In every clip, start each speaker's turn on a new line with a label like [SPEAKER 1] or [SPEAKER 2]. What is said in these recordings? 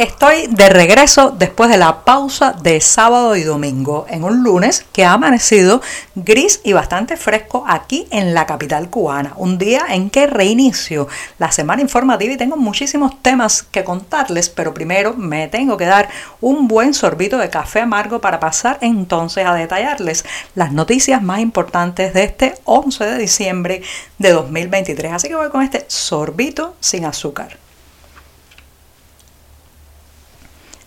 [SPEAKER 1] Estoy de regreso después de la pausa de sábado y domingo en un lunes que ha amanecido gris y bastante fresco aquí en la capital cubana. Un día en que reinicio la semana informativa y tengo muchísimos temas que contarles, pero primero me tengo que dar un buen sorbito de café amargo para pasar entonces a detallarles las noticias más importantes de este 11 de diciembre de 2023. Así que voy con este sorbito sin azúcar.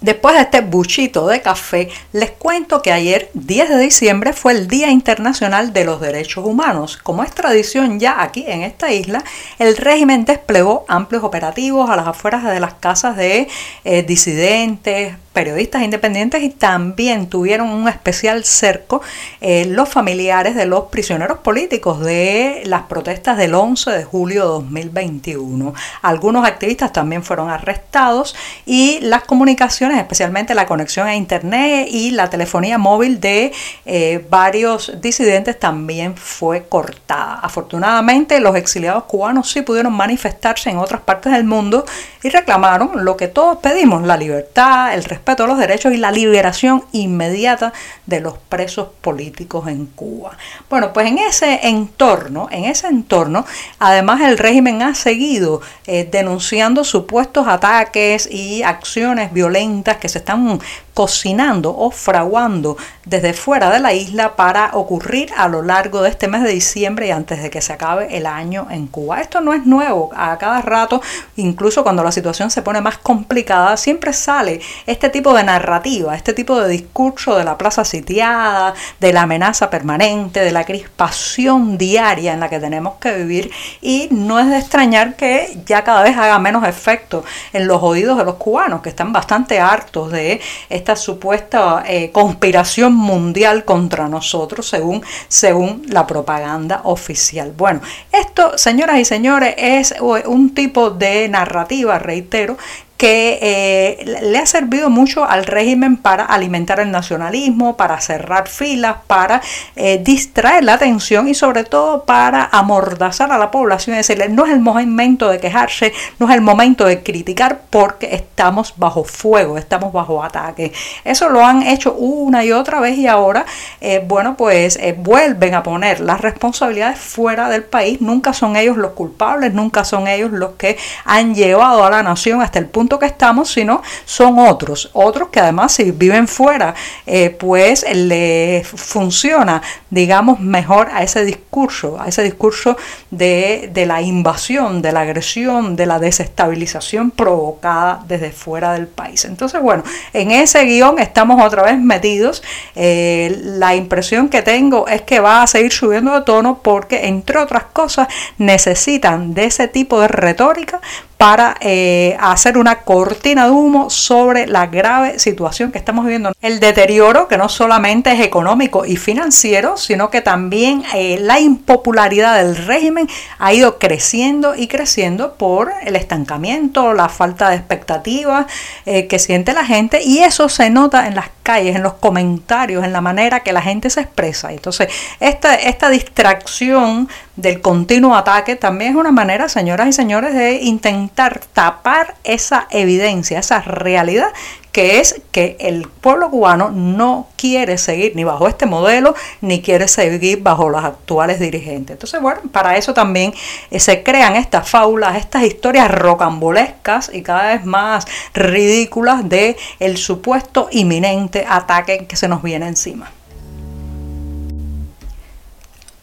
[SPEAKER 1] Después de este buchito de café, les cuento que ayer, 10 de diciembre, fue el Día Internacional de los Derechos Humanos. Como es tradición ya aquí en esta isla, el régimen desplegó amplios operativos a las afueras de las casas de eh, disidentes, periodistas independientes y también tuvieron un especial cerco eh, los familiares de los prisioneros políticos de las protestas del 11 de julio de 2021. Algunos activistas también fueron arrestados y las comunicaciones, especialmente la conexión a internet y la telefonía móvil de eh, varios disidentes también fue cortada. Afortunadamente los exiliados cubanos sí pudieron manifestarse en otras partes del mundo y reclamaron lo que todos pedimos, la libertad, el respeto respeto a los derechos y la liberación inmediata de los presos políticos en Cuba. Bueno, pues en ese entorno, en ese entorno, además el régimen ha seguido eh, denunciando supuestos ataques y acciones violentas que se están cocinando o fraguando desde fuera de la isla para ocurrir a lo largo de este mes de diciembre y antes de que se acabe el año en Cuba. Esto no es nuevo, a cada rato, incluso cuando la situación se pone más complicada, siempre sale este tipo de narrativa, este tipo de discurso de la plaza sitiada, de la amenaza permanente, de la crispación diaria en la que tenemos que vivir y no es de extrañar que ya cada vez haga menos efecto en los oídos de los cubanos que están bastante hartos de esta supuesta eh, conspiración mundial contra nosotros según, según la propaganda oficial. Bueno, esto, señoras y señores, es un tipo de narrativa, reitero, que eh, le ha servido mucho al régimen para alimentar el nacionalismo, para cerrar filas, para eh, distraer la atención y sobre todo para amordazar a la población y decirle no es el momento de quejarse, no es el momento de criticar porque estamos bajo fuego, estamos bajo ataque. Eso lo han hecho una y otra vez y ahora, eh, bueno, pues vuelven a poner las responsabilidades fuera del país. Nunca son ellos los culpables, nunca son ellos los que han llevado a la nación hasta el punto que estamos, sino son otros, otros que además si viven fuera, eh, pues le funciona, digamos, mejor a ese discurso, a ese discurso de, la invasión, de la agresión, de la desestabilización provocada desde fuera del país. Entonces, bueno, en ese guion estamos otra vez metidos. Eh, la impresión que tengo es que va a seguir subiendo de tono porque, entre otras cosas, necesitan de ese tipo de retórica para eh, hacer una cortina de humo sobre la grave situación que estamos viviendo. El deterioro que no solamente es económico y financiero, sino que también eh, la impopularidad del régimen ha ido creciendo y creciendo por el estancamiento, la falta de expectativas eh, que siente la gente y eso se nota en las en los comentarios, en la manera que la gente se expresa. Entonces, esta, esta distracción del continuo ataque también es una manera, señoras y señores, de intentar tapar esa evidencia, esa realidad que es que el pueblo cubano no quiere seguir ni bajo este modelo, ni quiere seguir bajo los actuales dirigentes. Entonces, bueno, para eso también eh, se crean estas fábulas, estas historias rocambolescas y cada vez más ridículas de el supuesto inminente ataque que se nos viene encima.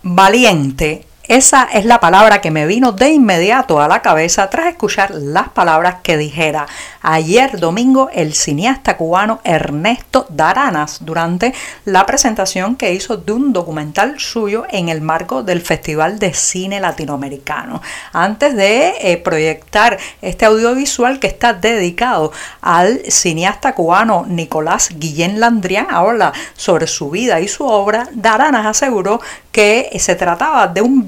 [SPEAKER 1] Valiente esa es la palabra que me vino de inmediato a la cabeza tras escuchar las palabras que dijera ayer domingo el cineasta cubano Ernesto Daranas durante la presentación que hizo de un documental suyo en el marco del Festival de Cine Latinoamericano. Antes de eh, proyectar este audiovisual que está dedicado al cineasta cubano Nicolás Guillén Landrián, habla sobre su vida y su obra, Daranas aseguró que se trataba de un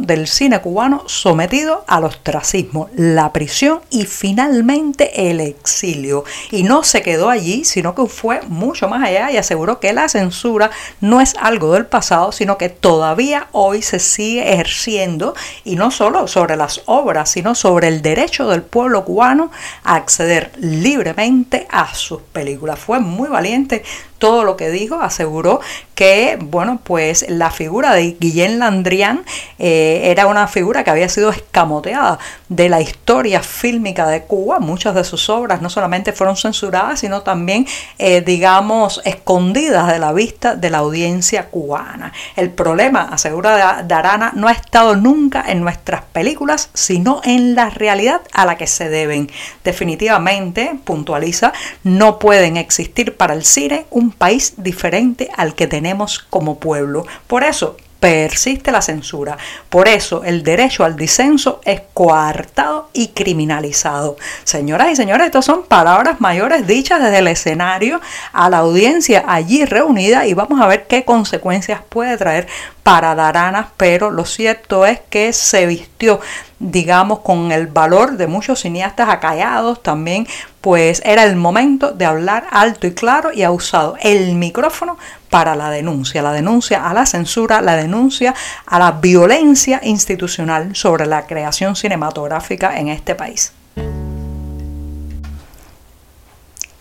[SPEAKER 1] del cine cubano sometido al ostracismo, la prisión y finalmente el exilio. Y no se quedó allí, sino que fue mucho más allá y aseguró que la censura no es algo del pasado, sino que todavía hoy se sigue ejerciendo y no solo sobre las obras, sino sobre el derecho del pueblo cubano a acceder libremente a sus películas. Fue muy valiente todo lo que dijo, aseguró que, bueno, pues la figura de Guillén Landrián eh, era una figura que había sido escamoteada de la historia fílmica de Cuba. Muchas de sus obras no solamente fueron censuradas, sino también, eh, digamos, escondidas de la vista de la audiencia cubana. El problema, asegura Darana, no ha estado nunca en nuestras películas, sino en la realidad a la que se deben. Definitivamente, puntualiza, no pueden existir para el cine un país diferente al que tenemos como pueblo. Por eso persiste la censura. Por eso el derecho al disenso es coartado y criminalizado. Señoras y señores, estas son palabras mayores dichas desde el escenario a la audiencia allí reunida y vamos a ver qué consecuencias puede traer para Daranas, pero lo cierto es que se vistió digamos, con el valor de muchos cineastas acallados también, pues era el momento de hablar alto y claro y ha usado el micrófono para la denuncia, la denuncia a la censura, la denuncia a la violencia institucional sobre la creación cinematográfica en este país.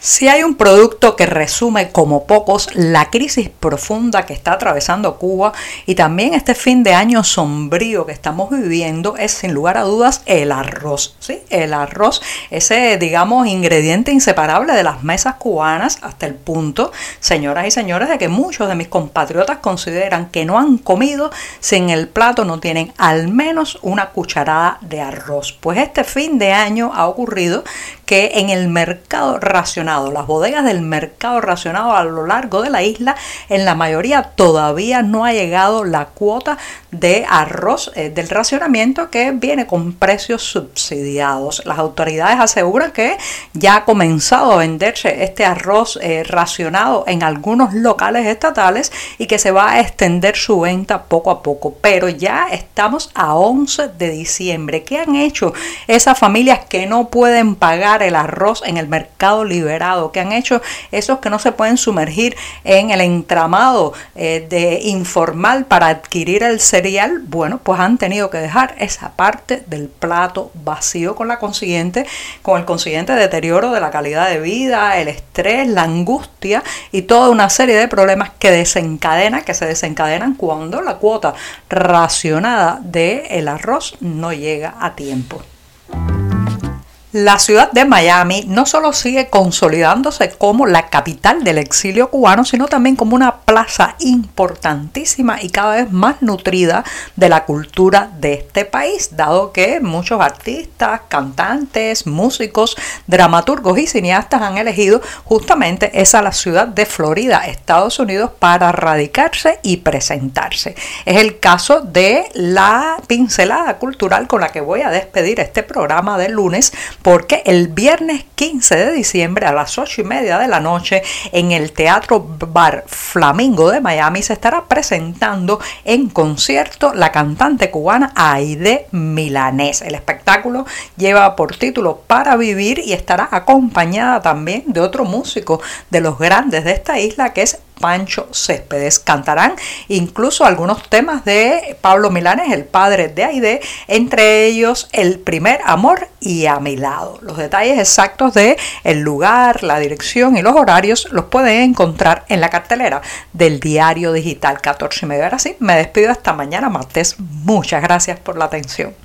[SPEAKER 1] Si hay un producto que resume como pocos la crisis profunda que está atravesando Cuba y también este fin de año sombrío que estamos viviendo, es sin lugar a dudas el arroz. ¿sí? El arroz, ese, digamos, ingrediente inseparable de las mesas cubanas hasta el punto, señoras y señores, de que muchos de mis compatriotas consideran que no han comido si en el plato no tienen al menos una cucharada de arroz. Pues este fin de año ha ocurrido que en el mercado las bodegas del mercado racionado a lo largo de la isla, en la mayoría todavía no ha llegado la cuota de arroz eh, del racionamiento que viene con precios subsidiados. Las autoridades aseguran que ya ha comenzado a venderse este arroz eh, racionado en algunos locales estatales y que se va a extender su venta poco a poco. Pero ya estamos a 11 de diciembre. ¿Qué han hecho esas familias que no pueden pagar el arroz en el mercado ¿Qué han hecho esos que no se pueden sumergir en el entramado eh, de informal para adquirir el cereal? bueno, pues han tenido que dejar esa parte del plato vacío con la consiguiente, con el consiguiente deterioro de la calidad de vida, el estrés, la angustia y toda una serie de problemas que desencadena, que se desencadenan cuando la cuota racionada del el arroz no llega a tiempo. La ciudad de Miami no solo sigue consolidándose como la capital del exilio cubano, sino también como una plaza importantísima y cada vez más nutrida de la cultura de este país, dado que muchos artistas, cantantes, músicos, dramaturgos y cineastas han elegido justamente esa la ciudad de Florida, Estados Unidos, para radicarse y presentarse. Es el caso de la pincelada cultural con la que voy a despedir este programa de lunes porque el viernes 15 de diciembre a las 8 y media de la noche en el Teatro Bar Flamingo de Miami se estará presentando en concierto la cantante cubana Aide Milanés. El espectáculo lleva por título Para Vivir y estará acompañada también de otro músico de los grandes de esta isla que es Pancho Céspedes. Cantarán incluso algunos temas de Pablo Milanes, el padre de Aide, entre ellos El primer amor y A mi lado. Los detalles exactos de el lugar, la dirección y los horarios los pueden encontrar en la cartelera del diario digital 14 y medio. Ahora sí, me despido hasta mañana martes. Muchas gracias por la atención.